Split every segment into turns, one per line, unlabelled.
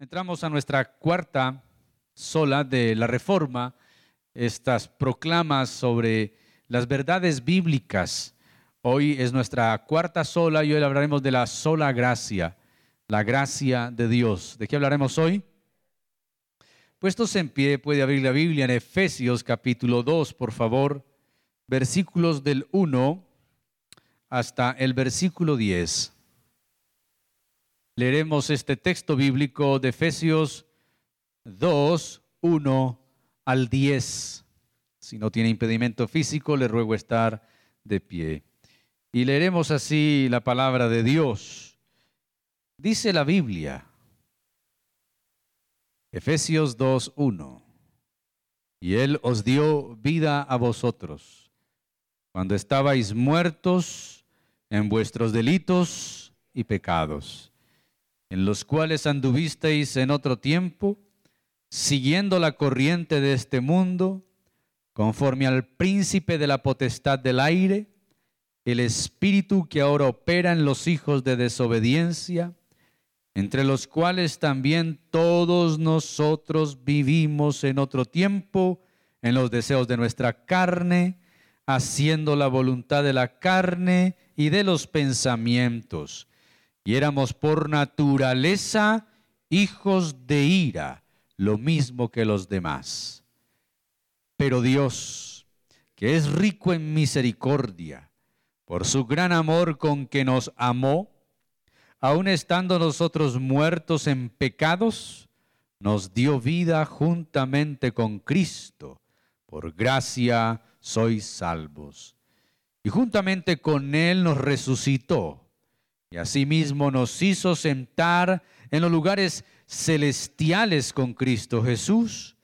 Entramos a nuestra cuarta sola de la Reforma, estas proclamas sobre las verdades bíblicas. Hoy es nuestra cuarta sola y hoy hablaremos de la sola gracia, la gracia de Dios. ¿De qué hablaremos hoy? Puestos en pie, puede abrir la Biblia en Efesios capítulo 2, por favor, versículos del 1 hasta el versículo 10 leeremos este texto bíblico de Efesios 2, 1 al 10. Si no tiene impedimento físico, le ruego estar de pie. Y leeremos así la palabra de Dios. Dice la Biblia, Efesios 2, 1. Y Él os dio vida a vosotros, cuando estabais muertos en vuestros delitos y pecados en los cuales anduvisteis en otro tiempo, siguiendo la corriente de este mundo, conforme al príncipe de la potestad del aire, el espíritu que ahora opera en los hijos de desobediencia, entre los cuales también todos nosotros vivimos en otro tiempo, en los deseos de nuestra carne, haciendo la voluntad de la carne y de los pensamientos y éramos por naturaleza hijos de ira, lo mismo que los demás. Pero Dios, que es rico en misericordia, por su gran amor con que nos amó, aun estando nosotros muertos en pecados, nos dio vida juntamente con Cristo. Por gracia sois salvos. Y juntamente con Él nos resucitó y asimismo nos hizo sentar en los lugares celestiales con Cristo Jesús,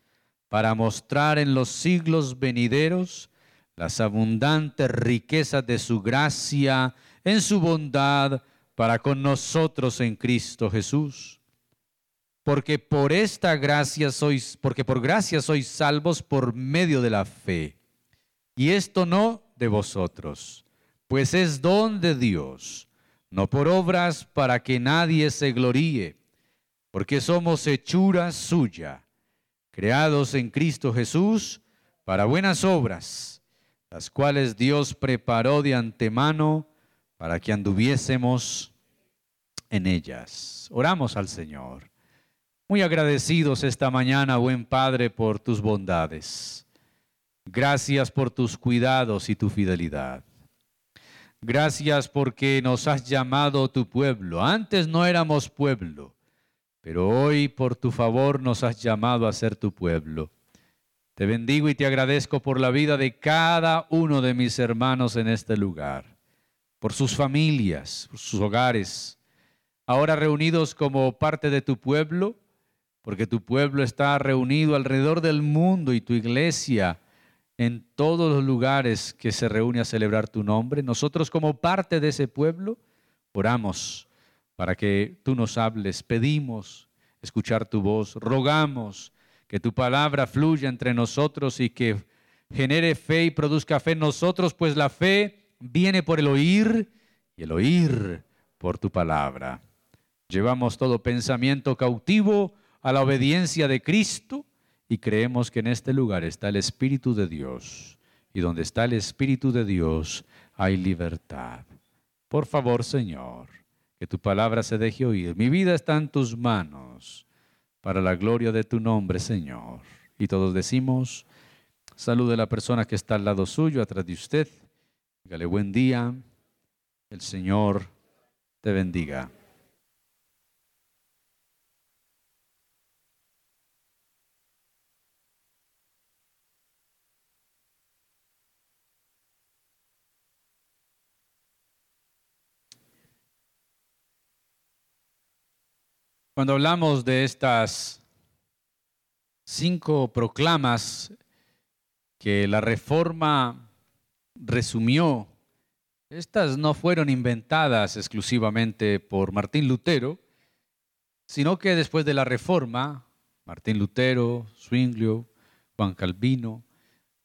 para mostrar en los siglos venideros las abundantes riquezas de su gracia en su bondad para con nosotros en Cristo Jesús. Porque por esta gracia sois, porque por gracia sois salvos por medio de la fe. Y esto no de vosotros, pues es don de Dios no por obras para que nadie se gloríe, porque somos hechura suya, creados en Cristo Jesús para buenas obras, las cuales Dios preparó de antemano para que anduviésemos en ellas. Oramos al Señor. Muy agradecidos esta mañana, buen Padre, por tus bondades. Gracias por tus cuidados y tu fidelidad. Gracias porque nos has llamado tu pueblo. Antes no éramos pueblo, pero hoy por tu favor nos has llamado a ser tu pueblo. Te bendigo y te agradezco por la vida de cada uno de mis hermanos en este lugar, por sus familias, por sus hogares, ahora reunidos como parte de tu pueblo, porque tu pueblo está reunido alrededor del mundo y tu iglesia en todos los lugares que se reúne a celebrar tu nombre. Nosotros como parte de ese pueblo oramos para que tú nos hables, pedimos escuchar tu voz, rogamos que tu palabra fluya entre nosotros y que genere fe y produzca fe en nosotros, pues la fe viene por el oír y el oír por tu palabra. Llevamos todo pensamiento cautivo a la obediencia de Cristo y creemos que en este lugar está el Espíritu de Dios. Y donde está el Espíritu de Dios hay libertad. Por favor, Señor, que tu palabra se deje oír. Mi vida está en tus manos para la gloria de tu nombre, Señor. Y todos decimos, salude a la persona que está al lado suyo, atrás de usted. Dígale buen día. El Señor te bendiga. Cuando hablamos de estas cinco proclamas que la reforma resumió, estas no fueron inventadas exclusivamente por Martín Lutero, sino que después de la reforma, Martín Lutero, Zwinglio, Juan Calvino,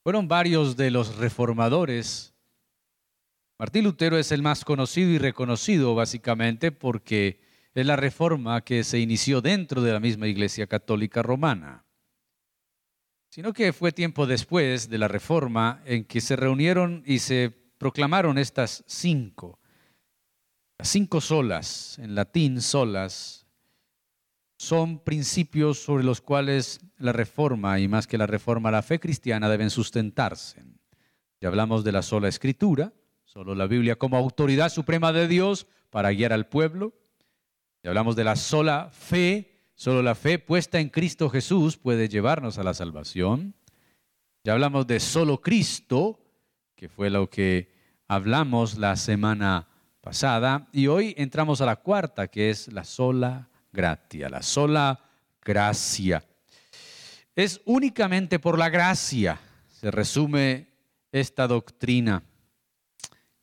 fueron varios de los reformadores. Martín Lutero es el más conocido y reconocido básicamente porque es la reforma que se inició dentro de la misma Iglesia Católica Romana, sino que fue tiempo después de la reforma en que se reunieron y se proclamaron estas cinco, las cinco solas, en latín solas, son principios sobre los cuales la reforma y más que la reforma, la fe cristiana deben sustentarse. Ya hablamos de la sola escritura, solo la Biblia como autoridad suprema de Dios para guiar al pueblo. Ya hablamos de la sola fe, solo la fe puesta en Cristo Jesús puede llevarnos a la salvación. Ya hablamos de solo Cristo, que fue lo que hablamos la semana pasada, y hoy entramos a la cuarta, que es la sola gratia, la sola gracia. Es únicamente por la gracia, se resume esta doctrina.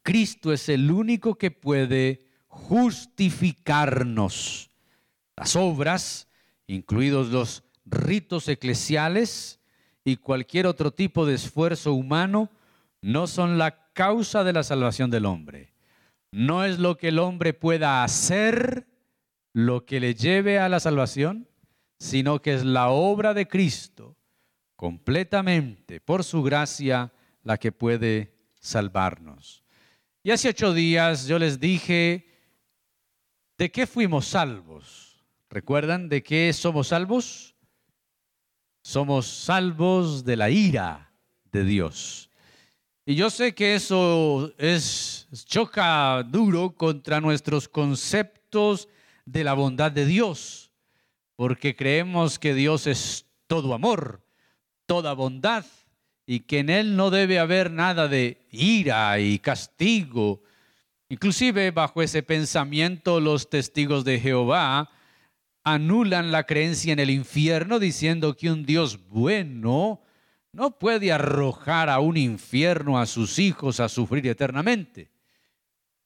Cristo es el único que puede justificarnos. Las obras, incluidos los ritos eclesiales y cualquier otro tipo de esfuerzo humano, no son la causa de la salvación del hombre. No es lo que el hombre pueda hacer lo que le lleve a la salvación, sino que es la obra de Cristo completamente por su gracia la que puede salvarnos. Y hace ocho días yo les dije de qué fuimos salvos. ¿Recuerdan de qué somos salvos? Somos salvos de la ira de Dios. Y yo sé que eso es choca duro contra nuestros conceptos de la bondad de Dios, porque creemos que Dios es todo amor, toda bondad, y que en Él no debe haber nada de ira y castigo. Inclusive bajo ese pensamiento los testigos de Jehová anulan la creencia en el infierno diciendo que un Dios bueno no puede arrojar a un infierno a sus hijos a sufrir eternamente.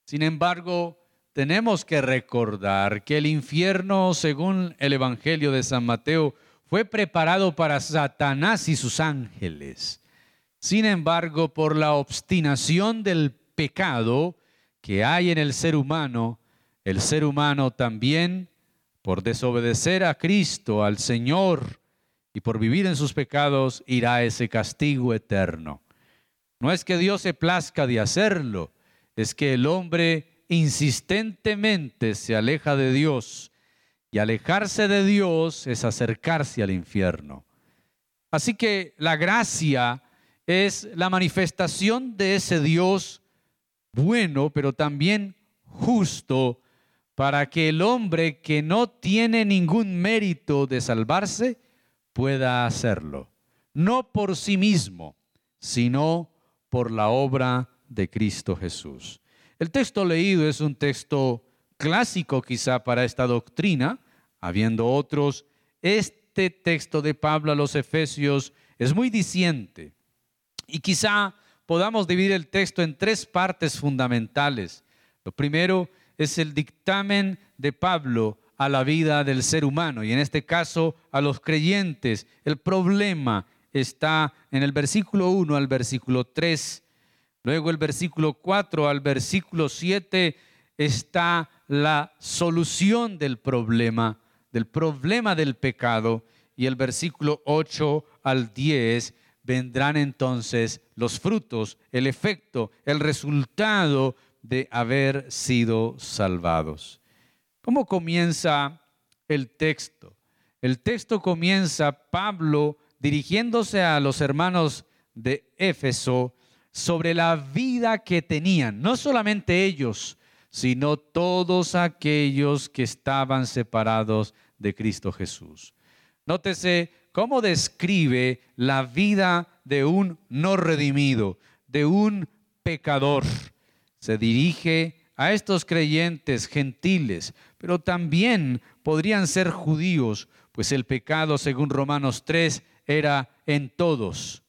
Sin embargo, tenemos que recordar que el infierno, según el Evangelio de San Mateo, fue preparado para Satanás y sus ángeles. Sin embargo, por la obstinación del pecado que hay en el ser humano, el ser humano también, por desobedecer a Cristo, al Señor, y por vivir en sus pecados, irá a ese castigo eterno. No es que Dios se plazca de hacerlo, es que el hombre insistentemente se aleja de Dios, y alejarse de Dios es acercarse al infierno. Así que la gracia es la manifestación de ese Dios bueno, pero también justo, para que el hombre que no tiene ningún mérito de salvarse pueda hacerlo, no por sí mismo, sino por la obra de Cristo Jesús. El texto leído es un texto clásico quizá para esta doctrina, habiendo otros. Este texto de Pablo a los Efesios es muy diciente y quizá podamos dividir el texto en tres partes fundamentales. Lo primero es el dictamen de Pablo a la vida del ser humano y en este caso a los creyentes. El problema está en el versículo 1 al versículo 3. Luego el versículo 4 al versículo 7 está la solución del problema, del problema del pecado. Y el versículo 8 al 10 vendrán entonces los frutos, el efecto, el resultado de haber sido salvados. ¿Cómo comienza el texto? El texto comienza Pablo dirigiéndose a los hermanos de Éfeso sobre la vida que tenían, no solamente ellos, sino todos aquellos que estaban separados de Cristo Jesús. Nótese cómo describe la vida de un no redimido, de un pecador. Se dirige a estos creyentes gentiles, pero también podrían ser judíos, pues el pecado, según Romanos 3, era en todos.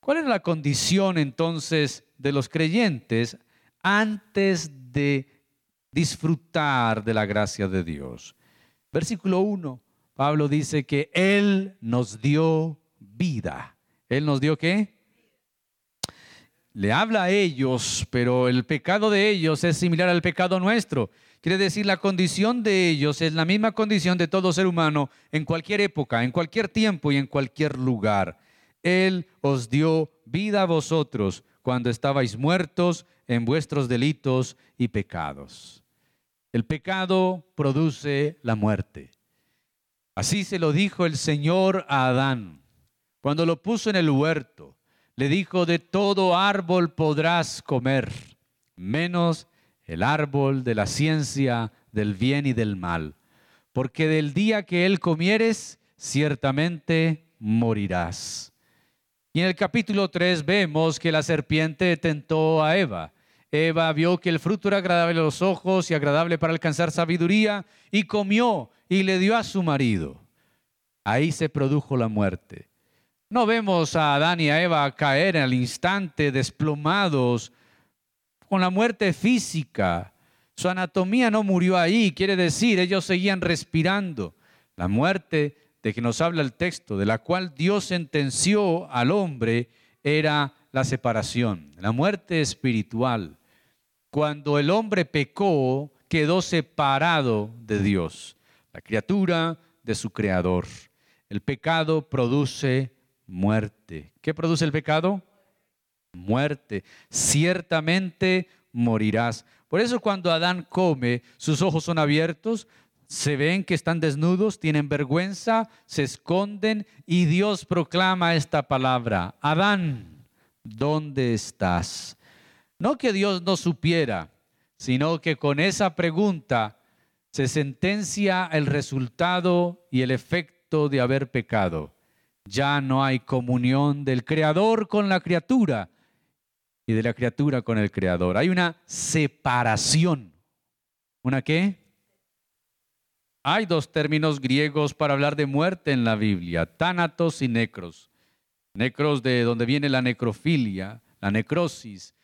¿Cuál era la condición entonces de los creyentes antes de disfrutar de la gracia de Dios? Versículo 1. Pablo dice que Él nos dio vida. ¿Él nos dio qué? Le habla a ellos, pero el pecado de ellos es similar al pecado nuestro, Quiere decir, la condición de ellos es la misma condición de todo ser humano en cualquier época, en cualquier tiempo y en cualquier lugar. Él os dio vida a vosotros cuando estabais muertos en vuestros delitos y pecados. El pecado produce la muerte. Así se lo dijo el Señor a Adán cuando lo puso en el huerto. Le dijo, de todo árbol podrás comer, menos el árbol de la ciencia del bien y del mal, porque del día que él comieres, ciertamente morirás. Y en el capítulo 3 vemos que la serpiente tentó a Eva. Eva vio que el fruto era agradable a los ojos y agradable para alcanzar sabiduría y comió y le dio a su marido. Ahí se produjo la muerte. No vemos a Adán y a Eva caer el instante desplomados con la muerte física. Su anatomía no murió ahí, quiere decir, ellos seguían respirando. La muerte de que nos habla el texto, de la cual Dios sentenció al hombre, era la separación, la muerte espiritual. Cuando el hombre pecó, quedó separado de Dios, la criatura de su creador. El pecado produce muerte. ¿Qué produce el pecado? muerte. Ciertamente morirás. Por eso cuando Adán come, sus ojos son abiertos, se ven que están desnudos, tienen vergüenza, se esconden y Dios proclama esta palabra. Adán, ¿dónde estás? No que Dios no supiera, sino que con esa pregunta se sentencia el resultado y el efecto de haber pecado. Ya no hay comunión del Creador con la criatura, y de la criatura con el Creador. Hay una separación. ¿Una qué? Hay dos términos griegos para hablar de muerte en la Biblia, tánatos y necros. Necros de donde viene la necrofilia, la necrosis,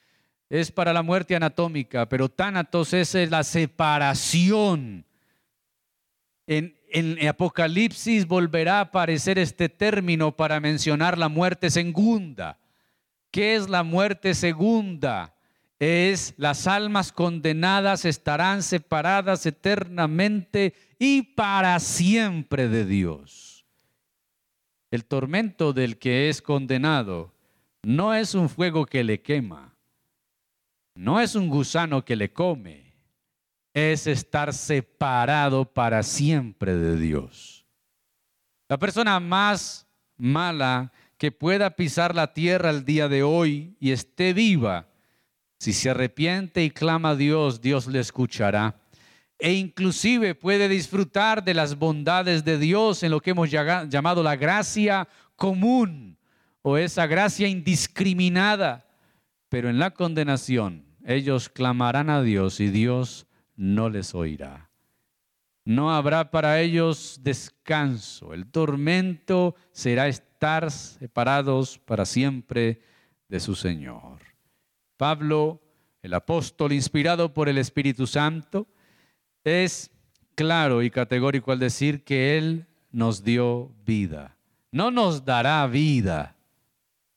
es para la muerte anatómica, pero tánatos es la separación. En, en Apocalipsis volverá a aparecer este término para mencionar la muerte segunda ¿Qué es la muerte segunda? Es las almas condenadas estarán separadas eternamente y para siempre de Dios. El tormento del que es condenado no es un fuego que le quema, no es un gusano que le come, es estar separado para siempre de Dios. La persona más mala que pueda pisar la tierra el día de hoy y esté viva, si se arrepiente y clama a Dios, Dios le escuchará. E inclusive puede disfrutar de las bondades de Dios en lo que hemos llamado la gracia común o esa gracia indiscriminada. Pero en la condenación ellos clamarán a Dios y Dios no les oirá. No habrá para ellos descanso. El tormento será estar separados para siempre de su Señor. Pablo, el apóstol inspirado por el Espíritu Santo, es claro y categórico al decir que Él nos dio vida. No nos dará vida.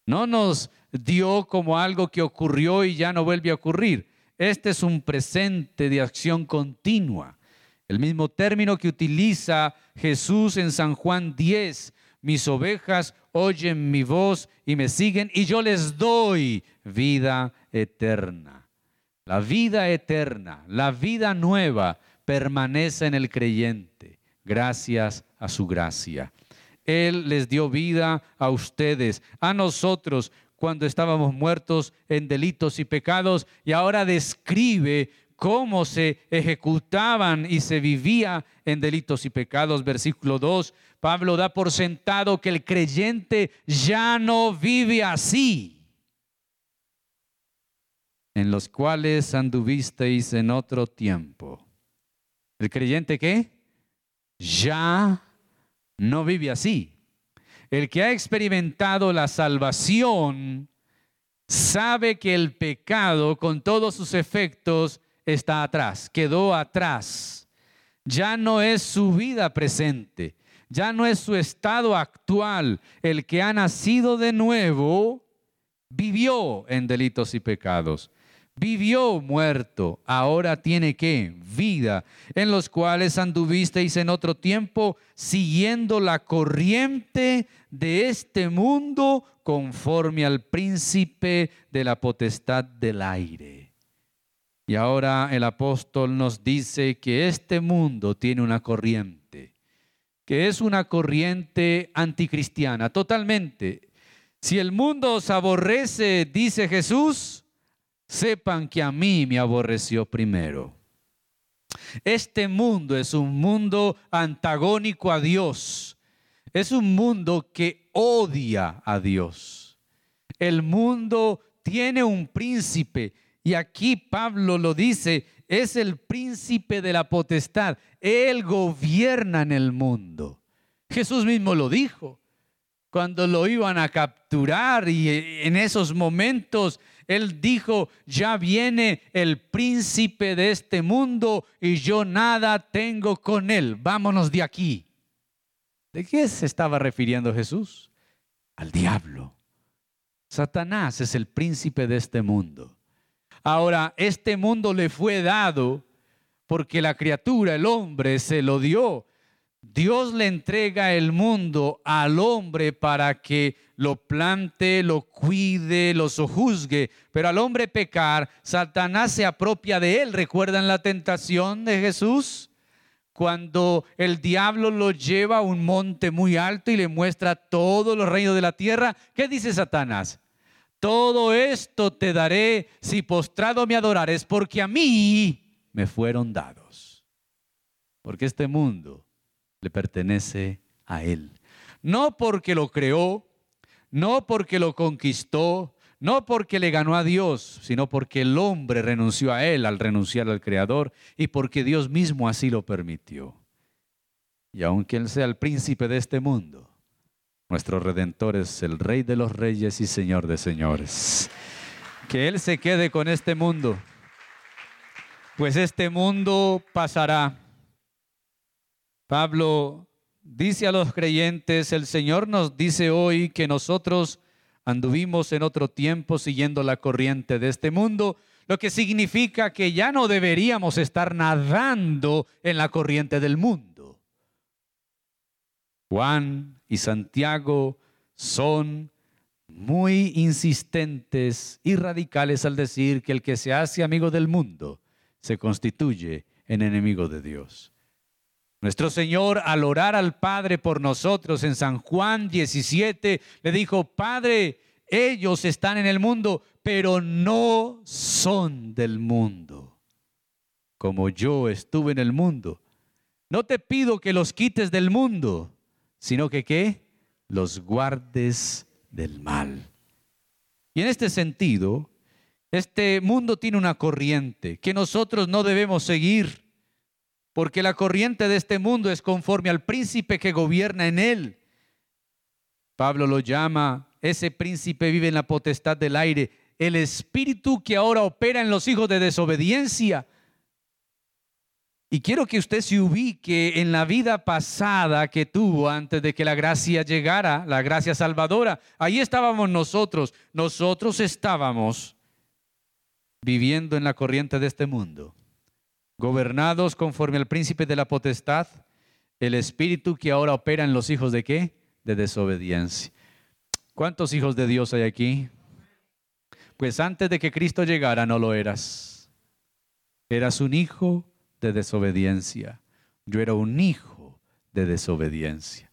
No nos dio como algo que ocurrió y ya no vuelve a ocurrir. Este es un presente de acción continua. El mismo término que utiliza Jesús en San Juan 10 mis ovejas oyen mi voz y me siguen y yo les doy vida eterna. La vida eterna, la vida nueva permanece en el creyente gracias a su gracia. Él les dio vida a ustedes, a nosotros, cuando estábamos muertos en delitos y pecados, y ahora describe cómo se ejecutaban y se vivía en delitos y pecados. Versículo 2, Pablo da por sentado que el creyente ya no vive así, en los cuales anduvisteis en otro tiempo. ¿El creyente qué? Ya no vive así. El que ha experimentado la salvación sabe que el pecado con todos sus efectos está atrás, quedó atrás. Ya no es su vida presente, ya no es su estado actual. El que ha nacido de nuevo vivió en delitos y pecados. Vivió muerto, ahora tiene que vida, en los cuales anduvisteis en otro tiempo siguiendo la corriente de este mundo conforme al príncipe de la potestad del aire. Y ahora el apóstol nos dice que este mundo tiene una corriente, que es una corriente anticristiana, totalmente. Si el mundo os aborrece, dice Jesús, sepan que a mí me aborreció primero. Este mundo es un mundo antagónico a Dios. Es un mundo que odia a Dios. El mundo tiene un príncipe y aquí Pablo lo dice, es el príncipe de la potestad. Él gobierna en el mundo. Jesús mismo lo dijo cuando lo iban a capturar y en esos momentos él dijo, ya viene el príncipe de este mundo y yo nada tengo con él. Vámonos de aquí. ¿De qué se estaba refiriendo Jesús? Al diablo. Satanás es el príncipe de este mundo. Ahora, este mundo le fue dado porque la criatura, el hombre, se lo dio Dios le entrega el mundo al hombre para que lo plante, lo cuide, lo sojuzgue, pero al hombre pecar, Satanás se apropia de él. ¿Recuerdan la tentación de Jesús? Cuando el diablo lo lleva a un monte muy alto y le muestra todos los reinos de la tierra, ¿qué dice Satanás? Todo esto te daré si postrado me adorares, porque a mí me fueron dados. Porque este mundo le pertenece a Él. No porque lo creó, no porque lo conquistó, no porque le ganó a Dios, sino porque el hombre renunció a Él al renunciar al Creador y porque Dios mismo así lo permitió. Y aunque Él sea el príncipe de este mundo, nuestro Redentor es el Rey de los Reyes y Señor de Señores. Que Él se quede con este mundo, pues este mundo pasará Pablo dice a los creyentes, el Señor nos dice hoy que nosotros anduvimos en otro tiempo siguiendo la corriente de este mundo, lo que significa que ya no deberíamos estar nadando en la corriente del mundo. Juan y Santiago son muy insistentes y radicales al decir que el que se hace amigo del mundo se constituye en enemigo de Dios. Nuestro Señor al orar al Padre por nosotros en San Juan 17 le dijo, Padre, ellos están en el mundo, pero no son del mundo, como yo estuve en el mundo. No te pido que los quites del mundo, sino que? Los guardes del mal. Y en este sentido, este mundo tiene una corriente que nosotros no debemos seguir porque la corriente de este mundo es conforme al príncipe que gobierna en él. Pablo lo llama, ese príncipe vive en la potestad del aire, el espíritu que ahora opera en los hijos de desobediencia. Y quiero que usted se ubique en la vida pasada que tuvo antes de que la gracia llegara, la gracia salvadora. Ahí estábamos nosotros. Nosotros estábamos viviendo en la corriente de este mundo gobernados conforme al príncipe de la potestad, el espíritu que ahora opera en los hijos de qué? De desobediencia. ¿Cuántos hijos de Dios hay aquí? Pues antes de que Cristo llegara no lo eras. Eras un hijo de desobediencia. Yo era un hijo de desobediencia.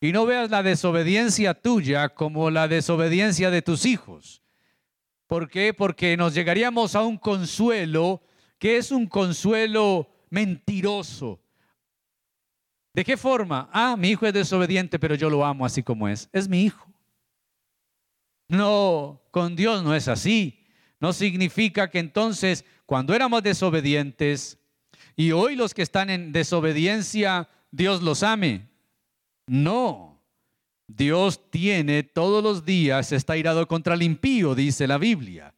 Y no veas la desobediencia tuya como la desobediencia de tus hijos. ¿Por qué? Porque nos llegaríamos a un consuelo que es un consuelo mentiroso. ¿De qué forma? Ah, mi hijo es desobediente, pero yo lo amo así como es. Es mi hijo. No, con Dios no es así. No significa que entonces cuando éramos desobedientes y hoy los que están en desobediencia, Dios los ame. No. Dios tiene todos los días, está irado contra el impío, dice la Biblia.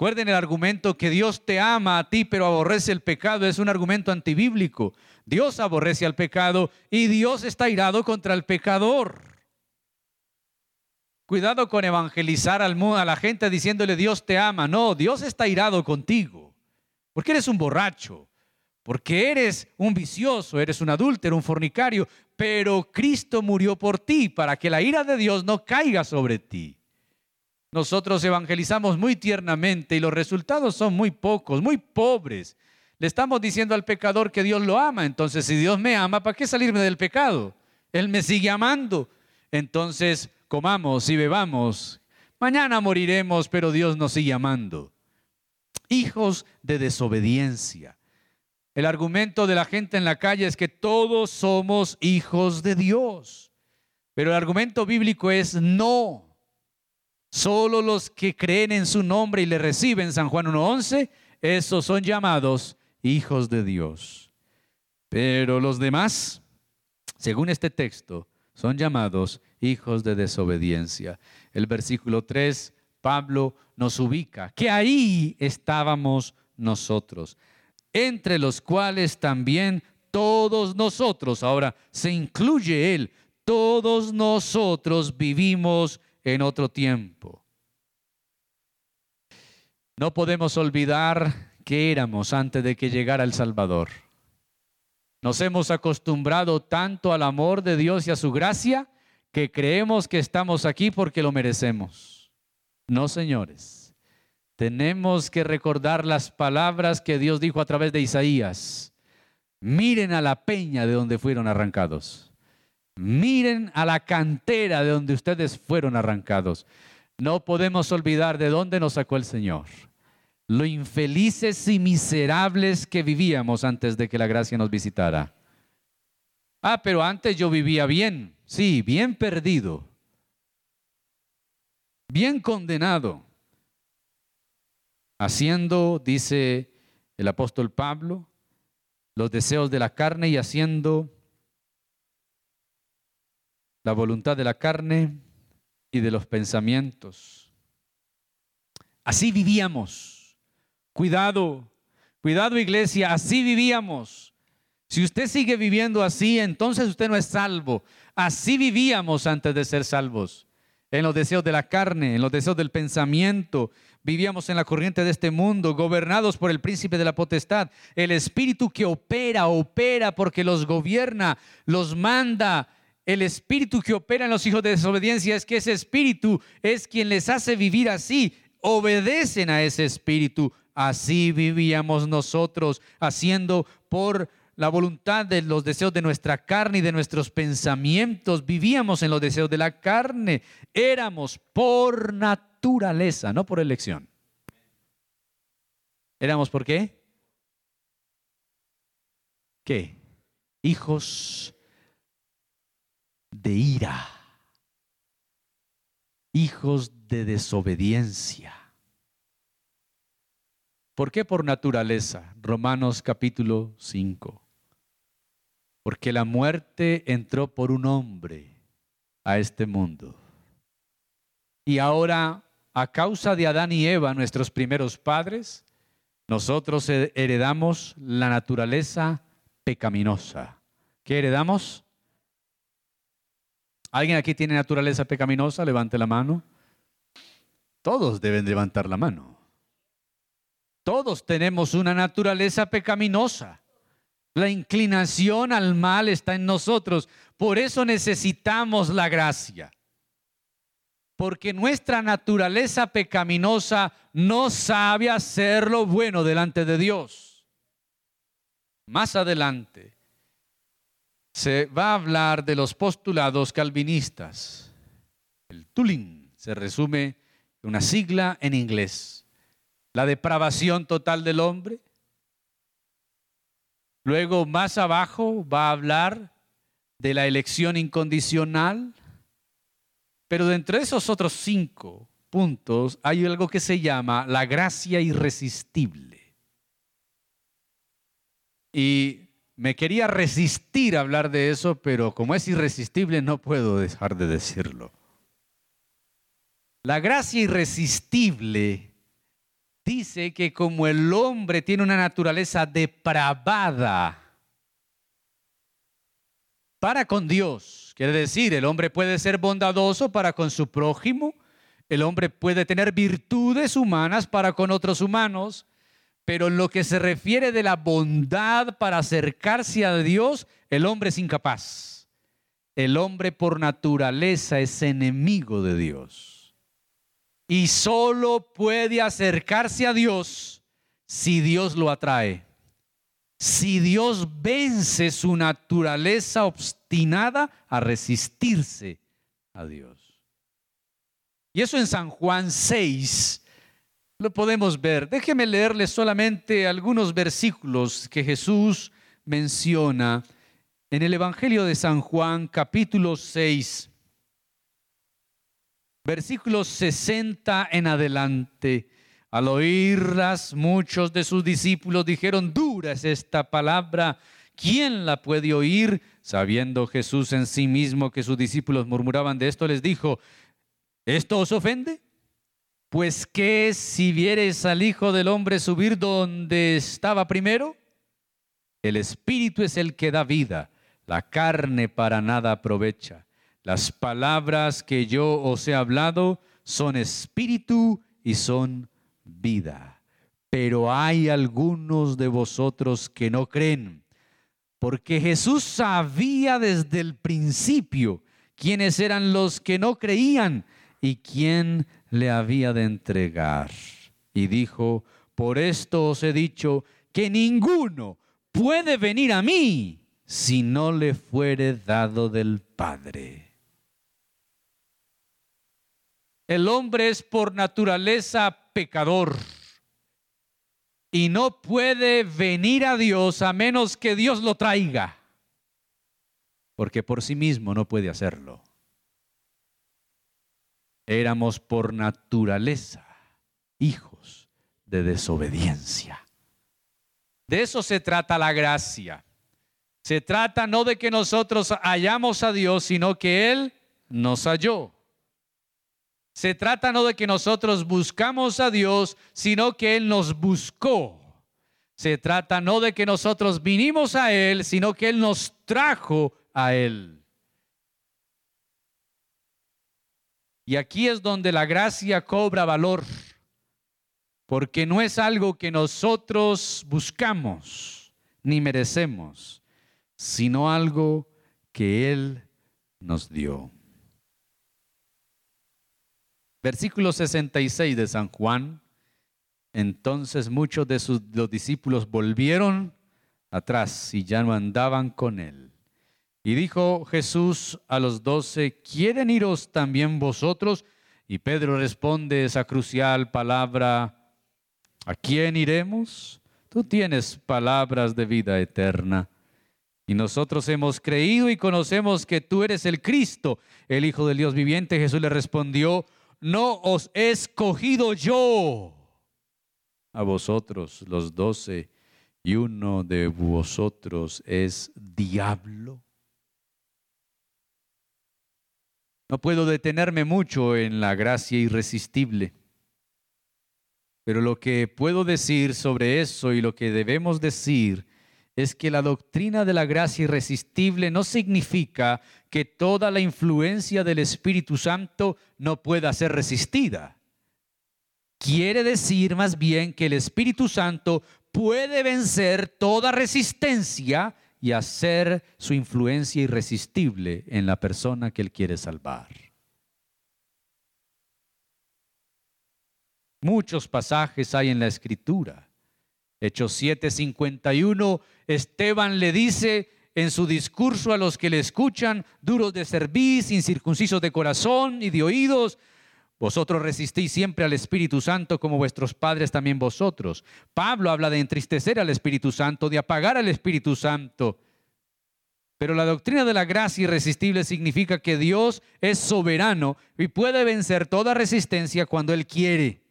Recuerden el argumento que Dios te ama a ti, pero aborrece el pecado. Es un argumento antibíblico. Dios aborrece al pecado y Dios está irado contra el pecador. Cuidado con evangelizar a la gente diciéndole Dios te ama. No, Dios está irado contigo. Porque eres un borracho, porque eres un vicioso, eres un adúltero, un fornicario, pero Cristo murió por ti para que la ira de Dios no caiga sobre ti. Nosotros evangelizamos muy tiernamente y los resultados son muy pocos, muy pobres. Le estamos diciendo al pecador que Dios lo ama. Entonces, si Dios me ama, ¿para qué salirme del pecado? Él me sigue amando. Entonces, comamos y bebamos. Mañana moriremos, pero Dios nos sigue amando. Hijos de desobediencia. El argumento de la gente en la calle es que todos somos hijos de Dios. Pero el argumento bíblico es no. Solo los que creen en su nombre y le reciben, San Juan 1.11, esos son llamados hijos de Dios. Pero los demás, según este texto, son llamados hijos de desobediencia. El versículo 3, Pablo nos ubica, que ahí estábamos nosotros, entre los cuales también todos nosotros, ahora se incluye él, todos nosotros vivimos en otro tiempo. No podemos olvidar que éramos antes de que llegara el Salvador. Nos hemos acostumbrado tanto al amor de Dios y a su gracia que creemos que estamos aquí porque lo merecemos. No, señores. Tenemos que recordar las palabras que Dios dijo a través de Isaías. Miren a la peña de donde fueron arrancados. Miren a la cantera de donde ustedes fueron arrancados. No podemos olvidar de dónde nos sacó el Señor. Lo infelices y miserables que vivíamos antes de que la gracia nos visitara. Ah, pero antes yo vivía bien. Sí, bien perdido. Bien condenado. Haciendo, dice el apóstol Pablo, los deseos de la carne y haciendo la voluntad de la carne y de los pensamientos. Así vivíamos. Cuidado, cuidado iglesia, así vivíamos. Si usted sigue viviendo así, entonces usted no es salvo. Así vivíamos antes de ser salvos. En los deseos de la carne, en los deseos del pensamiento. Vivíamos en la corriente de este mundo, gobernados por el príncipe de la potestad. El espíritu que opera, opera porque los gobierna, los manda el espíritu que opera en los hijos de desobediencia es que ese espíritu es quien les hace vivir así. Obedecen a ese espíritu. Así vivíamos nosotros, haciendo por la voluntad de los deseos de nuestra carne y de nuestros pensamientos. Vivíamos en los deseos de la carne. Éramos por naturaleza, no por elección. ¿Éramos por qué? ¿Qué? Hijos de ira, hijos de desobediencia. ¿Por qué por naturaleza? Romanos capítulo 5. Porque la muerte entró por un hombre a este mundo. Y ahora, a causa de Adán y Eva, nuestros primeros padres, nosotros heredamos la naturaleza pecaminosa. ¿Qué heredamos? ¿Alguien aquí tiene naturaleza pecaminosa? Levante la mano. Todos deben levantar la mano. Todos tenemos una naturaleza pecaminosa. La inclinación al mal está en nosotros. Por eso necesitamos la gracia. Porque nuestra naturaleza pecaminosa no sabe hacer lo bueno delante de Dios. Más adelante se va a hablar de los postulados calvinistas. El Tulin se resume en una sigla en inglés. La depravación total del hombre. Luego, más abajo, va a hablar de la elección incondicional. Pero dentro de esos otros cinco puntos hay algo que se llama la gracia irresistible. Y me quería resistir a hablar de eso, pero como es irresistible no puedo dejar de decirlo. La gracia irresistible dice que como el hombre tiene una naturaleza depravada para con Dios, Quiere decir, el hombre puede ser bondadoso para con su prójimo, el hombre puede tener virtudes humanas para con otros humanos, pero en lo que se refiere de la bondad para acercarse a Dios, el hombre es incapaz. El hombre por naturaleza es enemigo de Dios. Y solo puede acercarse a Dios si Dios lo atrae. Si Dios vence su naturaleza obstinada a resistirse a Dios. Y eso en San Juan 6 lo podemos ver. Déjeme leerles solamente algunos versículos que Jesús menciona en el Evangelio de San Juan capítulo 6, versículos 60 en adelante. Al oírlas, muchos de sus discípulos dijeron, dura es esta palabra, ¿quién la puede oír? Sabiendo Jesús en sí mismo que sus discípulos murmuraban de esto, les dijo, ¿esto os ofende? Pues que si vieres al Hijo del Hombre subir donde estaba primero, el Espíritu es el que da vida, la carne para nada aprovecha. Las palabras que yo os he hablado son espíritu y son vida. Pero hay algunos de vosotros que no creen, porque Jesús sabía desde el principio quiénes eran los que no creían y quién le había de entregar. Y dijo, por esto os he dicho que ninguno puede venir a mí si no le fuere dado del Padre. El hombre es por naturaleza pecador y no puede venir a Dios a menos que Dios lo traiga, porque por sí mismo no puede hacerlo éramos por naturaleza hijos de desobediencia. De eso se trata la gracia. Se trata no de que nosotros hallamos a Dios, sino que Él nos halló. Se trata no de que nosotros buscamos a Dios, sino que Él nos buscó. Se trata no de que nosotros vinimos a Él, sino que Él nos trajo a Él. Y aquí es donde la gracia cobra valor, porque no es algo que nosotros buscamos ni merecemos, sino algo que Él nos dio. Versículo 66 de San Juan. Entonces muchos de sus los discípulos volvieron atrás y ya no andaban con él. Y dijo Jesús a los doce, ¿quieren iros también vosotros? Y Pedro responde esa crucial palabra, ¿a quién iremos? Tú tienes palabras de vida eterna. Y nosotros hemos creído y conocemos que tú eres el Cristo, el Hijo del Dios viviente. Jesús le respondió, no os he escogido yo a vosotros los doce, y uno de vosotros es diablo. No puedo detenerme mucho en la gracia irresistible, pero lo que puedo decir sobre eso y lo que debemos decir es que la doctrina de la gracia irresistible no significa que toda la influencia del Espíritu Santo no pueda ser resistida. Quiere decir más bien que el Espíritu Santo puede vencer toda resistencia y hacer su influencia irresistible en la persona que Él quiere salvar. Muchos pasajes hay en la escritura. Hechos 7:51, Esteban le dice en su discurso a los que le escuchan, duros de cerviz, incircuncisos de corazón y de oídos, vosotros resistís siempre al Espíritu Santo como vuestros padres también vosotros. Pablo habla de entristecer al Espíritu Santo, de apagar al Espíritu Santo. Pero la doctrina de la gracia irresistible significa que Dios es soberano y puede vencer toda resistencia cuando Él quiere.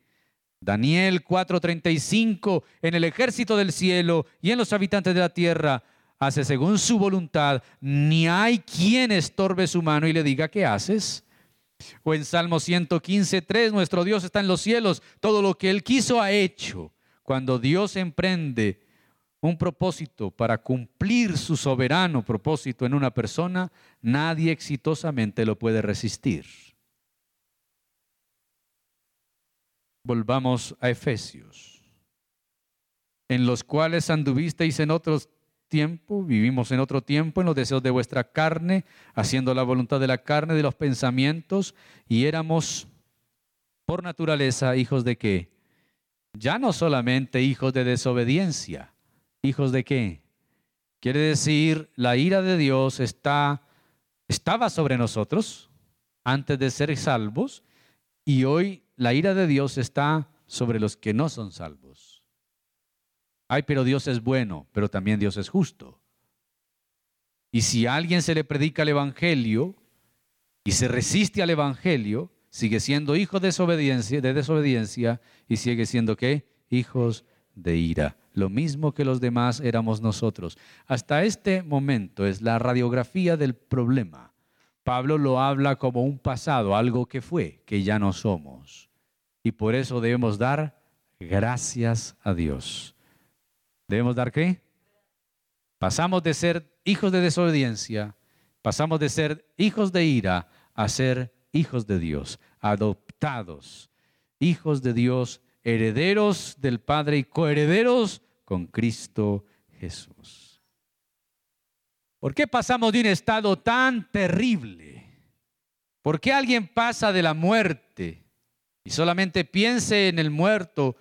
Daniel 4:35, en el ejército del cielo y en los habitantes de la tierra, hace según su voluntad, ni hay quien estorbe su mano y le diga, ¿qué haces? O en Salmo 115, 3, nuestro Dios está en los cielos, todo lo que Él quiso ha hecho. Cuando Dios emprende un propósito para cumplir su soberano propósito en una persona, nadie exitosamente lo puede resistir. Volvamos a Efesios, en los cuales anduvisteis en otros tiempo, vivimos en otro tiempo, en los deseos de vuestra carne, haciendo la voluntad de la carne, de los pensamientos, y éramos por naturaleza hijos de qué? Ya no solamente hijos de desobediencia, hijos de qué? Quiere decir, la ira de Dios está, estaba sobre nosotros antes de ser salvos, y hoy la ira de Dios está sobre los que no son salvos. Ay, pero Dios es bueno, pero también Dios es justo. Y si a alguien se le predica el Evangelio y se resiste al Evangelio, sigue siendo hijo de desobediencia, de desobediencia y sigue siendo qué? Hijos de ira. Lo mismo que los demás éramos nosotros. Hasta este momento es la radiografía del problema. Pablo lo habla como un pasado, algo que fue, que ya no somos. Y por eso debemos dar gracias a Dios. ¿Debemos dar qué? Pasamos de ser hijos de desobediencia, pasamos de ser hijos de ira a ser hijos de Dios, adoptados, hijos de Dios, herederos del Padre y coherederos con Cristo Jesús. ¿Por qué pasamos de un estado tan terrible? ¿Por qué alguien pasa de la muerte y solamente piense en el muerto?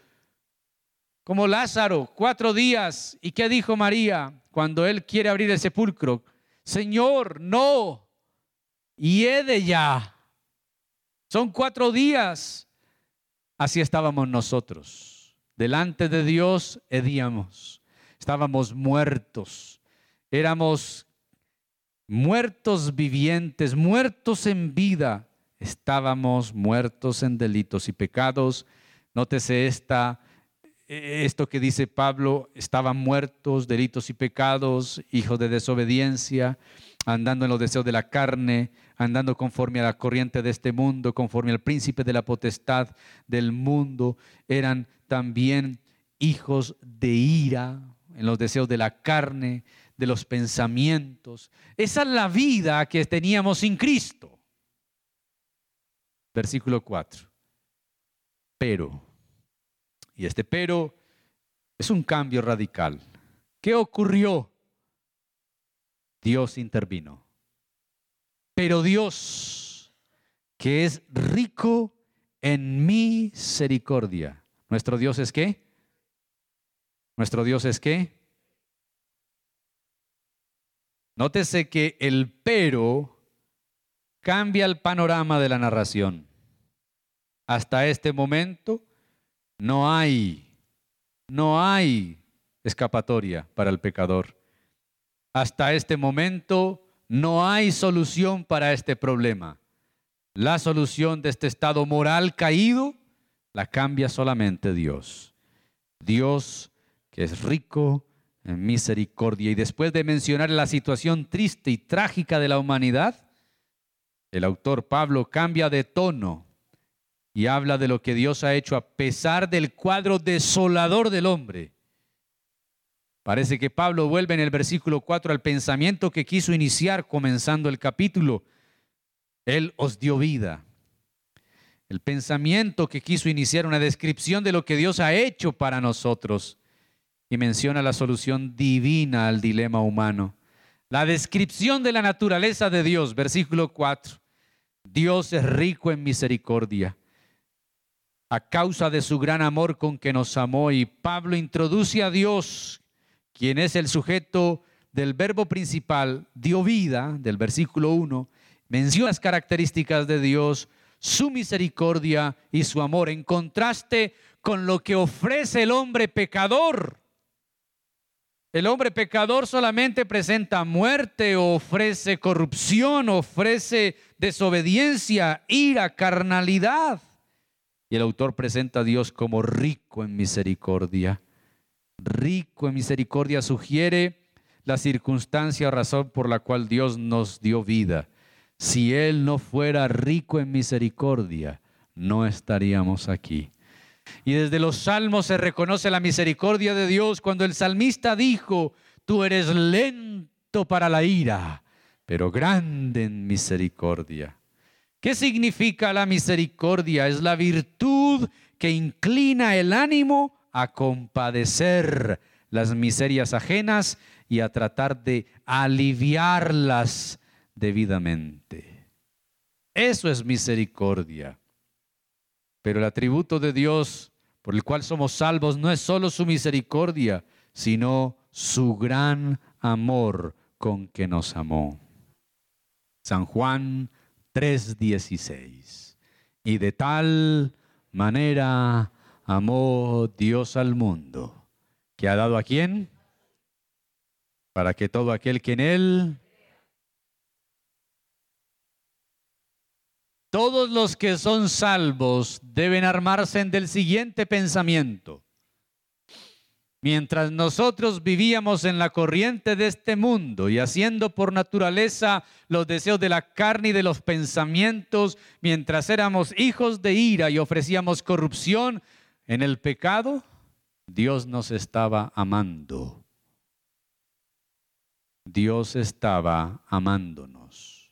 Como Lázaro, cuatro días. ¿Y qué dijo María cuando él quiere abrir el sepulcro? Señor, no, y he de ya. Son cuatro días. Así estábamos nosotros. Delante de Dios hedíamos. Estábamos muertos. Éramos muertos vivientes, muertos en vida. Estábamos muertos en delitos y pecados. Nótese esta esto que dice Pablo, estaban muertos, delitos y pecados, hijos de desobediencia, andando en los deseos de la carne, andando conforme a la corriente de este mundo, conforme al príncipe de la potestad del mundo, eran también hijos de ira, en los deseos de la carne, de los pensamientos. Esa es la vida que teníamos sin Cristo. Versículo 4. Pero y este pero es un cambio radical. ¿Qué ocurrió? Dios intervino. Pero Dios, que es rico en misericordia. ¿Nuestro Dios es qué? ¿Nuestro Dios es qué? Nótese que el pero cambia el panorama de la narración. Hasta este momento, no hay, no hay escapatoria para el pecador. Hasta este momento no hay solución para este problema. La solución de este estado moral caído la cambia solamente Dios. Dios que es rico en misericordia. Y después de mencionar la situación triste y trágica de la humanidad, el autor Pablo cambia de tono y habla de lo que Dios ha hecho a pesar del cuadro desolador del hombre. Parece que Pablo vuelve en el versículo 4 al pensamiento que quiso iniciar comenzando el capítulo. Él os dio vida. El pensamiento que quiso iniciar una descripción de lo que Dios ha hecho para nosotros y menciona la solución divina al dilema humano. La descripción de la naturaleza de Dios, versículo 4. Dios es rico en misericordia a causa de su gran amor con que nos amó. Y Pablo introduce a Dios, quien es el sujeto del verbo principal, dio vida, del versículo 1, menciona las características de Dios, su misericordia y su amor, en contraste con lo que ofrece el hombre pecador. El hombre pecador solamente presenta muerte, ofrece corrupción, ofrece desobediencia, ira, carnalidad. Y el autor presenta a Dios como rico en misericordia. Rico en misericordia sugiere la circunstancia o razón por la cual Dios nos dio vida. Si Él no fuera rico en misericordia, no estaríamos aquí. Y desde los salmos se reconoce la misericordia de Dios cuando el salmista dijo, tú eres lento para la ira, pero grande en misericordia. ¿Qué significa la misericordia? Es la virtud que inclina el ánimo a compadecer las miserias ajenas y a tratar de aliviarlas debidamente. Eso es misericordia. Pero el atributo de Dios por el cual somos salvos no es solo su misericordia, sino su gran amor con que nos amó. San Juan 3:16. Y de tal manera amó Dios al mundo, que ha dado a quién? Para que todo aquel que en él Todos los que son salvos deben armarse del siguiente pensamiento. Mientras nosotros vivíamos en la corriente de este mundo y haciendo por naturaleza los deseos de la carne y de los pensamientos, mientras éramos hijos de ira y ofrecíamos corrupción en el pecado, Dios nos estaba amando. Dios estaba amándonos.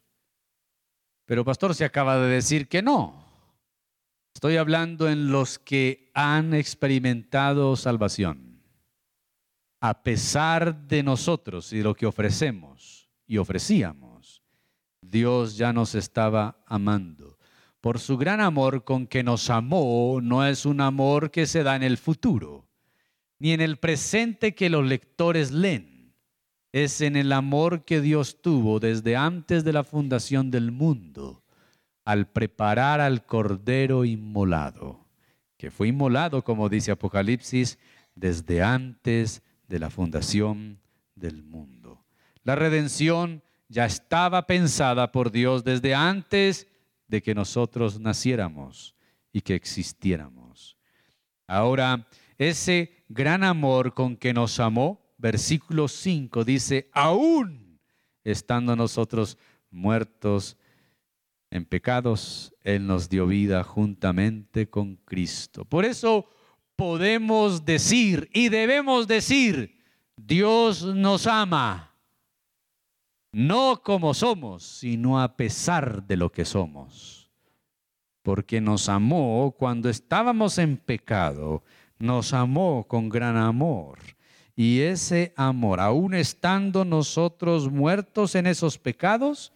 Pero pastor se acaba de decir que no. Estoy hablando en los que han experimentado salvación. A pesar de nosotros y de lo que ofrecemos y ofrecíamos, Dios ya nos estaba amando. Por su gran amor con que nos amó, no es un amor que se da en el futuro, ni en el presente que los lectores leen es en el amor que Dios tuvo desde antes de la fundación del mundo al preparar al Cordero inmolado, que fue inmolado, como dice Apocalipsis, desde antes de la fundación del mundo. La redención ya estaba pensada por Dios desde antes de que nosotros naciéramos y que existiéramos. Ahora, ese gran amor con que nos amó, versículo 5 dice, aún estando nosotros muertos en pecados, Él nos dio vida juntamente con Cristo. Por eso podemos decir y debemos decir, Dios nos ama, no como somos, sino a pesar de lo que somos. Porque nos amó cuando estábamos en pecado, nos amó con gran amor y ese amor, aún estando nosotros muertos en esos pecados,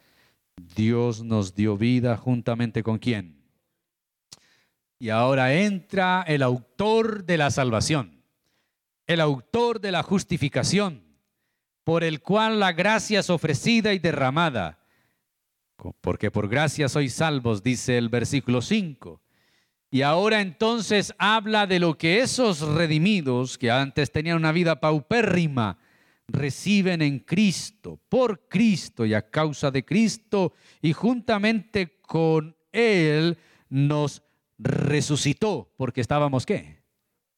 Dios nos dio vida juntamente con quién. Y ahora entra el autor de la salvación, el autor de la justificación, por el cual la gracia es ofrecida y derramada. Porque por gracia sois salvos, dice el versículo 5 y ahora entonces habla de lo que esos redimidos, que antes tenían una vida paupérrima, reciben en Cristo, por Cristo y a causa de Cristo, y juntamente con Él nos resucitó, porque estábamos qué?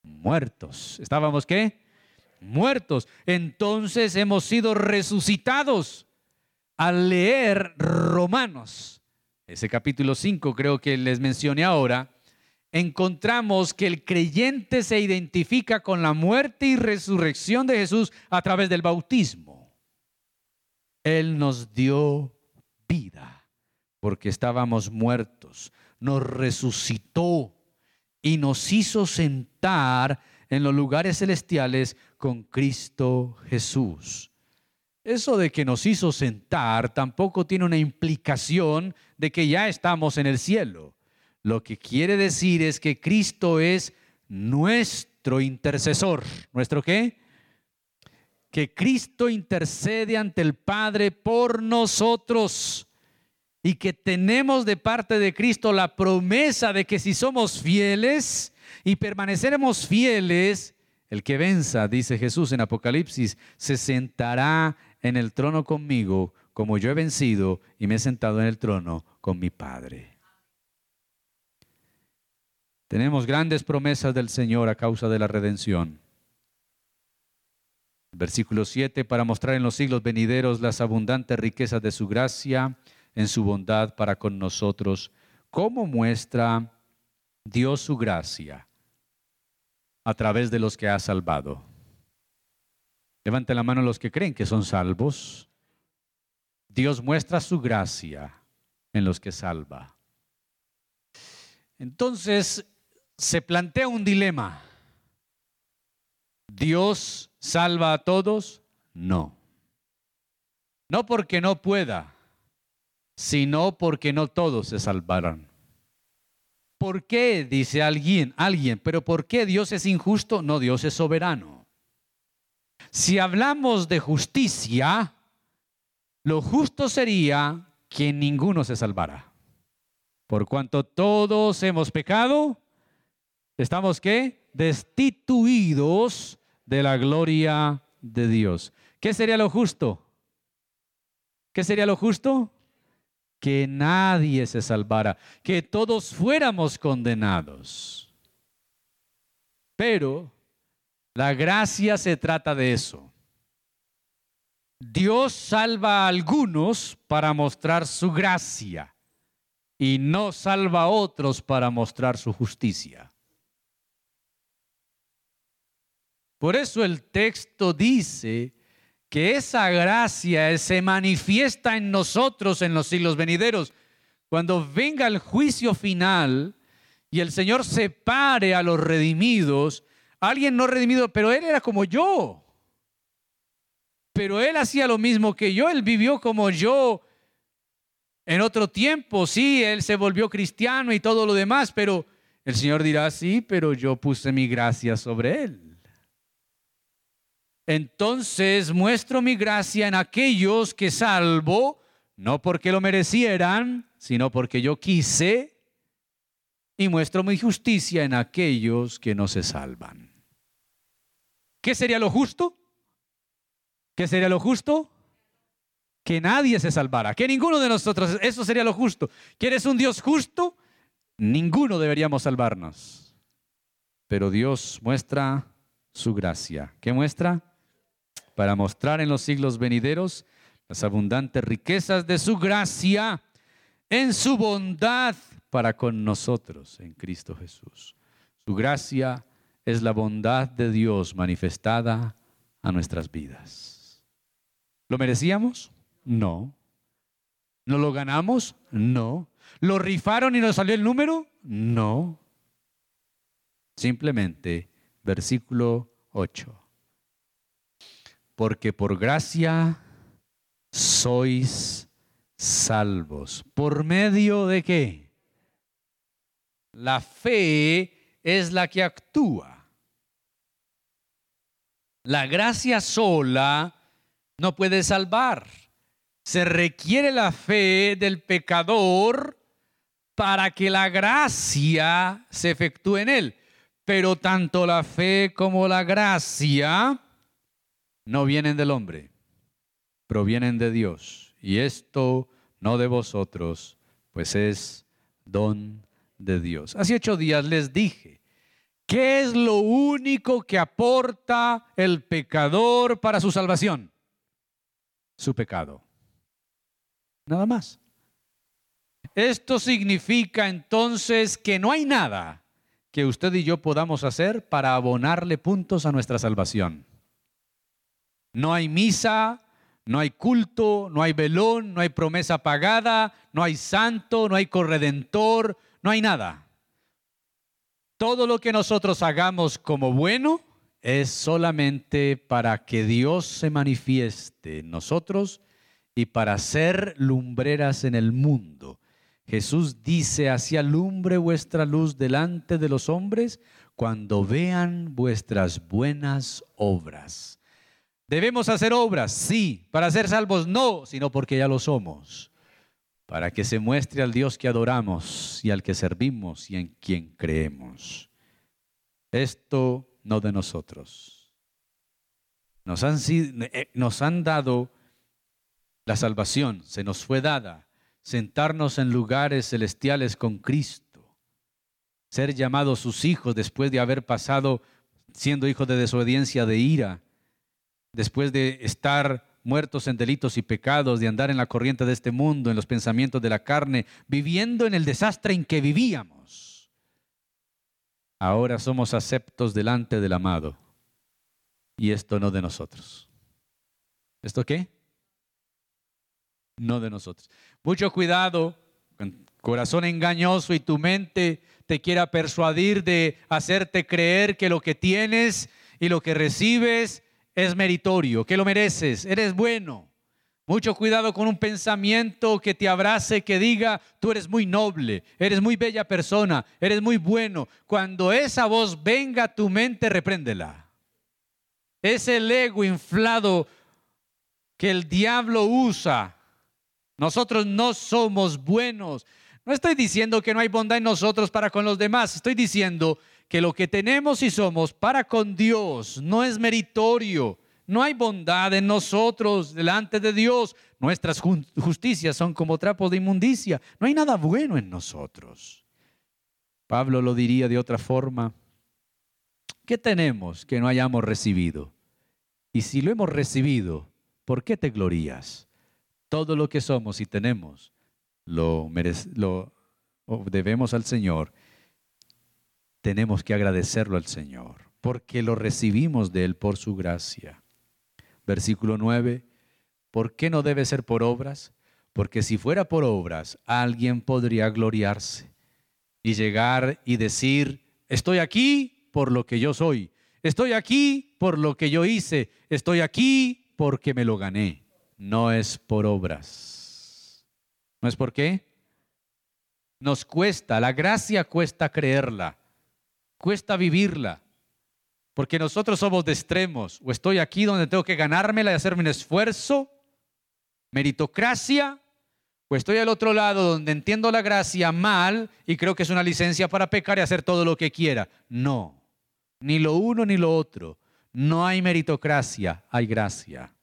Muertos. ¿Estábamos qué? Muertos. Entonces hemos sido resucitados al leer Romanos. Ese capítulo 5 creo que les mencioné ahora encontramos que el creyente se identifica con la muerte y resurrección de Jesús a través del bautismo. Él nos dio vida porque estábamos muertos, nos resucitó y nos hizo sentar en los lugares celestiales con Cristo Jesús. Eso de que nos hizo sentar tampoco tiene una implicación de que ya estamos en el cielo. Lo que quiere decir es que Cristo es nuestro intercesor. ¿Nuestro qué? Que Cristo intercede ante el Padre por nosotros y que tenemos de parte de Cristo la promesa de que si somos fieles y permaneceremos fieles, el que venza, dice Jesús en Apocalipsis, se sentará en el trono conmigo, como yo he vencido y me he sentado en el trono con mi Padre. Tenemos grandes promesas del Señor a causa de la redención. Versículo 7, para mostrar en los siglos venideros las abundantes riquezas de su gracia en su bondad para con nosotros. ¿Cómo muestra Dios su gracia? a través de los que ha salvado. Levante la mano los que creen que son salvos. Dios muestra su gracia en los que salva. Entonces se plantea un dilema. ¿Dios salva a todos? No. No porque no pueda, sino porque no todos se salvarán. ¿Por qué? Dice alguien, alguien, pero ¿por qué Dios es injusto? No, Dios es soberano. Si hablamos de justicia, lo justo sería que ninguno se salvara. Por cuanto todos hemos pecado, estamos qué? Destituidos de la gloria de Dios. ¿Qué sería lo justo? ¿Qué sería lo justo? Que nadie se salvara, que todos fuéramos condenados. Pero la gracia se trata de eso. Dios salva a algunos para mostrar su gracia y no salva a otros para mostrar su justicia. Por eso el texto dice que esa gracia se manifiesta en nosotros en los siglos venideros. Cuando venga el juicio final y el Señor separe a los redimidos, alguien no redimido, pero él era como yo. Pero él hacía lo mismo que yo, él vivió como yo en otro tiempo, sí, él se volvió cristiano y todo lo demás, pero el Señor dirá, sí, pero yo puse mi gracia sobre él entonces muestro mi gracia en aquellos que salvo, no porque lo merecieran, sino porque yo quise, y muestro mi justicia en aquellos que no se salvan. ¿Qué sería lo justo? ¿Qué sería lo justo? Que nadie se salvara, que ninguno de nosotros, eso sería lo justo. ¿Quieres un Dios justo? Ninguno deberíamos salvarnos. Pero Dios muestra su gracia. ¿Qué muestra? Para mostrar en los siglos venideros las abundantes riquezas de su gracia en su bondad para con nosotros en Cristo Jesús. Su gracia es la bondad de Dios manifestada a nuestras vidas. ¿Lo merecíamos? No. ¿No lo ganamos? No. ¿Lo rifaron y nos salió el número? No. Simplemente, versículo 8 porque por gracia sois salvos. ¿Por medio de qué? La fe es la que actúa. La gracia sola no puede salvar. Se requiere la fe del pecador para que la gracia se efectúe en él. Pero tanto la fe como la gracia no vienen del hombre, provienen de Dios. Y esto no de vosotros, pues es don de Dios. Hace ocho días les dije, ¿qué es lo único que aporta el pecador para su salvación? Su pecado. Nada más. Esto significa entonces que no hay nada que usted y yo podamos hacer para abonarle puntos a nuestra salvación. No hay misa, no hay culto, no hay velón, no hay promesa pagada, no hay santo, no hay corredentor, no hay nada. Todo lo que nosotros hagamos como bueno es solamente para que Dios se manifieste en nosotros y para ser lumbreras en el mundo. Jesús dice, así alumbre vuestra luz delante de los hombres cuando vean vuestras buenas obras. ¿Debemos hacer obras? Sí. ¿Para ser salvos? No, sino porque ya lo somos. Para que se muestre al Dios que adoramos y al que servimos y en quien creemos. Esto no de nosotros. Nos han, eh, nos han dado la salvación, se nos fue dada, sentarnos en lugares celestiales con Cristo, ser llamados sus hijos después de haber pasado siendo hijos de desobediencia, de ira, después de estar muertos en delitos y pecados, de andar en la corriente de este mundo, en los pensamientos de la carne, viviendo en el desastre en que vivíamos. ahora somos aceptos delante del amado. Y esto no de nosotros. ¿Esto qué? No de nosotros. Mucho cuidado, corazón engañoso y tu mente te quiera persuadir de hacerte creer que lo que tienes y lo que recibes es meritorio, que lo mereces, eres bueno. Mucho cuidado con un pensamiento que te abrace, que diga, tú eres muy noble, eres muy bella persona, eres muy bueno. Cuando esa voz venga a tu mente, repréndela. Es el ego inflado que el diablo usa. Nosotros no somos buenos. No estoy diciendo que no hay bondad en nosotros para con los demás. Estoy diciendo que lo que tenemos y somos para con Dios no es meritorio. No hay bondad en nosotros delante de Dios. Nuestras justicias son como trapos de inmundicia. No hay nada bueno en nosotros. Pablo lo diría de otra forma. ¿Qué tenemos que no hayamos recibido? Y si lo hemos recibido, ¿por qué te glorías? Todo lo que somos y tenemos lo, lo debemos al Señor. Tenemos que agradecerlo al Señor, porque lo recibimos de Él por su gracia. Versículo 9, ¿por qué no debe ser por obras? Porque si fuera por obras, alguien podría gloriarse y llegar y decir, estoy aquí por lo que yo soy, estoy aquí por lo que yo hice, estoy aquí porque me lo gané. No es por obras. ¿No es por qué? Nos cuesta, la gracia cuesta creerla, cuesta vivirla. Porque nosotros somos de extremos. O estoy aquí donde tengo que ganármela y hacerme un esfuerzo, meritocracia, o estoy al otro lado donde entiendo la gracia mal y creo que es una licencia para pecar y hacer todo lo que quiera. No, ni lo uno ni lo otro. No hay meritocracia, hay gracia.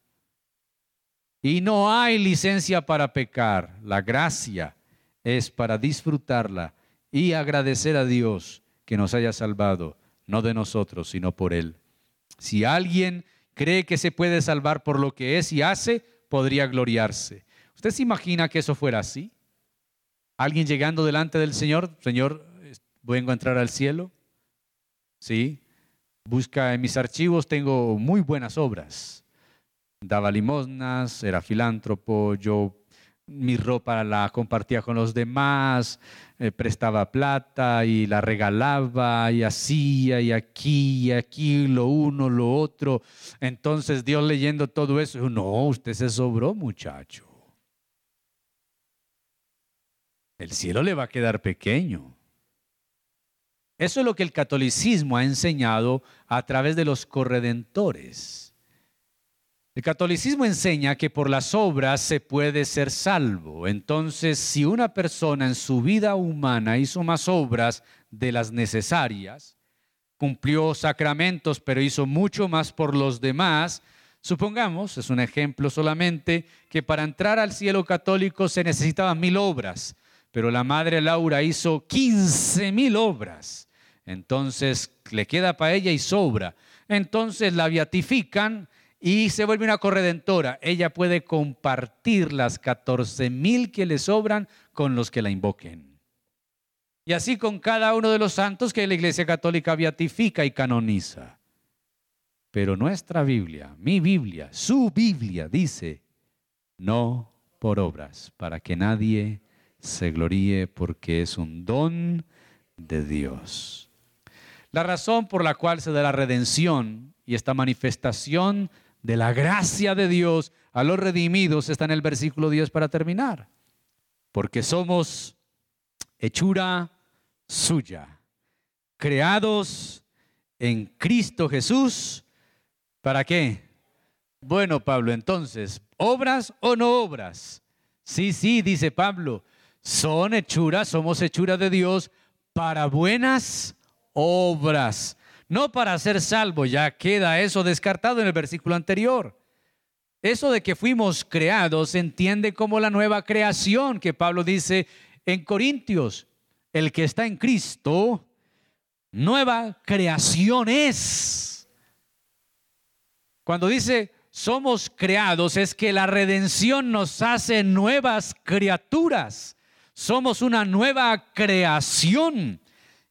Y no hay licencia para pecar. La gracia es para disfrutarla y agradecer a Dios que nos haya salvado no de nosotros, sino por Él. Si alguien cree que se puede salvar por lo que es y hace, podría gloriarse. ¿Usted se imagina que eso fuera así? ¿Alguien llegando delante del Señor? Señor, vengo a entrar al cielo. Sí. Busca en mis archivos, tengo muy buenas obras. Daba limosnas, era filántropo, yo mi ropa la compartía con los demás, eh, prestaba plata y la regalaba y hacía y aquí y aquí lo uno, lo otro. Entonces Dios leyendo todo eso, no, usted se sobró muchacho. El cielo le va a quedar pequeño. Eso es lo que el catolicismo ha enseñado a través de los corredentores. El catolicismo enseña que por las obras se puede ser salvo. Entonces, si una persona en su vida humana hizo más obras de las necesarias, cumplió sacramentos, pero hizo mucho más por los demás, supongamos, es un ejemplo solamente, que para entrar al cielo católico se necesitaban mil obras, pero la madre Laura hizo 15 mil obras. Entonces le queda para ella y sobra. Entonces la beatifican y se vuelve una corredentora. Ella puede compartir las 14 mil que le sobran con los que la invoquen. Y así con cada uno de los santos que la Iglesia Católica beatifica y canoniza. Pero nuestra Biblia, mi Biblia, su Biblia dice, no por obras, para que nadie se gloríe porque es un don de Dios. La razón por la cual se da la redención y esta manifestación de la gracia de Dios a los redimidos está en el versículo 10 para terminar. Porque somos hechura suya, creados en Cristo Jesús. ¿Para qué? Bueno, Pablo, entonces, ¿obras o no obras? Sí, sí, dice Pablo, son hechuras, somos hechura de Dios para buenas obras no para ser salvo, ya queda eso descartado en el versículo anterior. Eso de que fuimos creados se entiende como la nueva creación que Pablo dice en Corintios. El que está en Cristo, nueva creación es. Cuando dice somos creados es que la redención nos hace nuevas criaturas. Somos una nueva creación.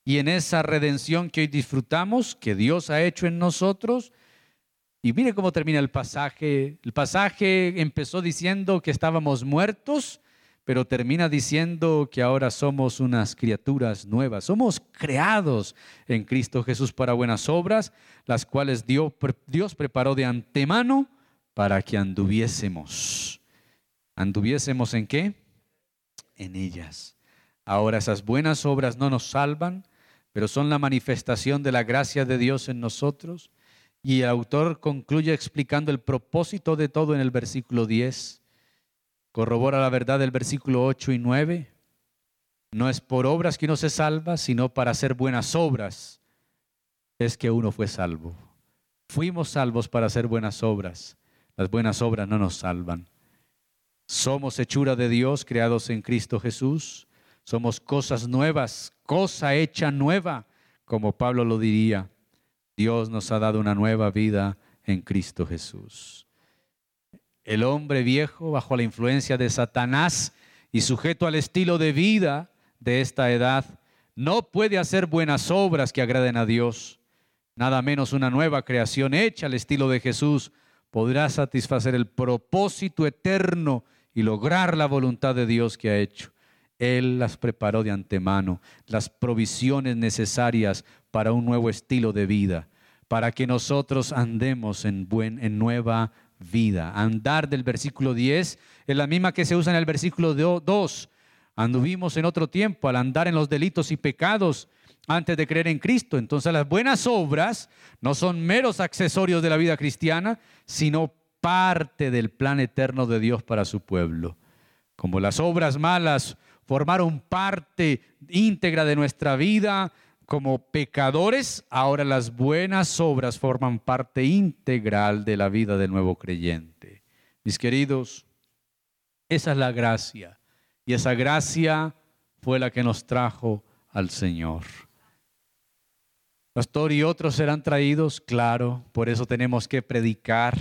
Y en esa redención que hoy disfrutamos, que Dios ha hecho en nosotros. Y mire cómo termina el pasaje. El pasaje empezó diciendo que estábamos muertos, pero termina diciendo que ahora somos unas criaturas nuevas. Somos creados en Cristo Jesús para buenas obras, las cuales Dios, Dios preparó de antemano para que anduviésemos. ¿Anduviésemos en qué? En ellas. Ahora esas buenas obras no nos salvan, pero son la manifestación de la gracia de Dios en nosotros. Y el autor concluye explicando el propósito de todo en el versículo 10. Corrobora la verdad del versículo 8 y 9. No es por obras que uno se salva, sino para hacer buenas obras. Es que uno fue salvo. Fuimos salvos para hacer buenas obras. Las buenas obras no nos salvan. Somos hechura de Dios, creados en Cristo Jesús somos cosas nuevas, cosa hecha nueva, como Pablo lo diría. Dios nos ha dado una nueva vida en Cristo Jesús. El hombre viejo, bajo la influencia de Satanás y sujeto al estilo de vida de esta edad, no puede hacer buenas obras que agraden a Dios. Nada menos una nueva creación hecha al estilo de Jesús podrá satisfacer el propósito eterno y lograr la voluntad de Dios que ha hecho. Él las preparó de antemano, las provisiones necesarias para un nuevo estilo de vida, para que nosotros andemos en, buen, en nueva vida. Andar del versículo 10 es la misma que se usa en el versículo 2. Anduvimos en otro tiempo al andar en los delitos y pecados antes de creer en Cristo. Entonces las buenas obras no son meros accesorios de la vida cristiana, sino parte del plan eterno de Dios para su pueblo. Como las obras malas formaron parte íntegra de nuestra vida como pecadores, ahora las buenas obras forman parte integral de la vida del nuevo creyente. Mis queridos, esa es la gracia. Y esa gracia fue la que nos trajo al Señor. Pastor, y otros serán traídos, claro, por eso tenemos que predicar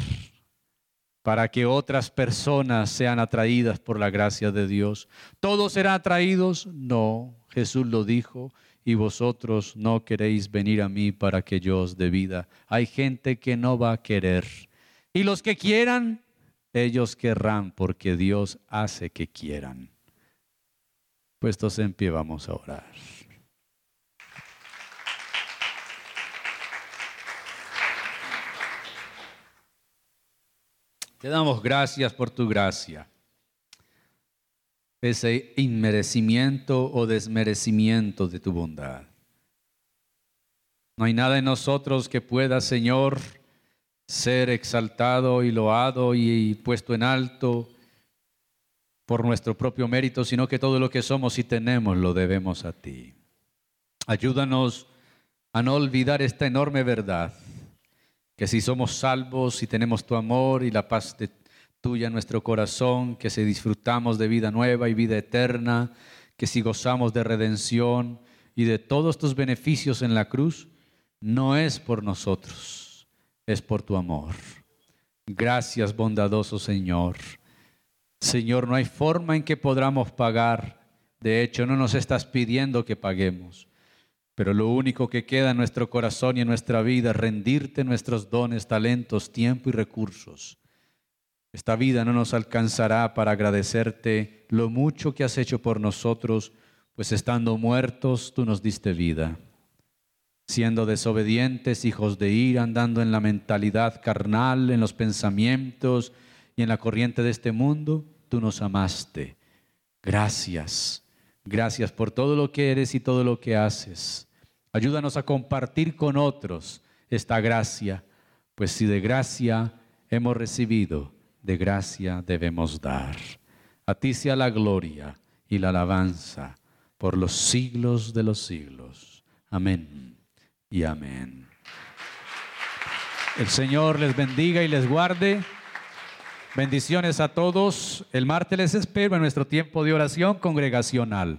para que otras personas sean atraídas por la gracia de Dios. ¿Todos serán atraídos? No, Jesús lo dijo, y vosotros no queréis venir a mí para que yo os dé vida. Hay gente que no va a querer. Y los que quieran, ellos querrán, porque Dios hace que quieran. Puestos en pie, vamos a orar. Te damos gracias por tu gracia. Ese inmerecimiento o desmerecimiento de tu bondad. No hay nada en nosotros que pueda, Señor, ser exaltado y loado y puesto en alto por nuestro propio mérito, sino que todo lo que somos y tenemos lo debemos a ti. Ayúdanos a no olvidar esta enorme verdad que si somos salvos y tenemos tu amor y la paz de, tuya en nuestro corazón, que si disfrutamos de vida nueva y vida eterna, que si gozamos de redención y de todos tus beneficios en la cruz, no es por nosotros, es por tu amor. Gracias, bondadoso Señor. Señor, no hay forma en que podamos pagar. De hecho, no nos estás pidiendo que paguemos. Pero lo único que queda en nuestro corazón y en nuestra vida es rendirte nuestros dones, talentos, tiempo y recursos. Esta vida no nos alcanzará para agradecerte lo mucho que has hecho por nosotros, pues estando muertos tú nos diste vida. Siendo desobedientes, hijos de ira, andando en la mentalidad carnal, en los pensamientos y en la corriente de este mundo, tú nos amaste. Gracias. Gracias por todo lo que eres y todo lo que haces. Ayúdanos a compartir con otros esta gracia, pues si de gracia hemos recibido, de gracia debemos dar. A ti sea la gloria y la alabanza por los siglos de los siglos. Amén y amén. El Señor les bendiga y les guarde. Bendiciones a todos. El martes les espero en nuestro tiempo de oración congregacional.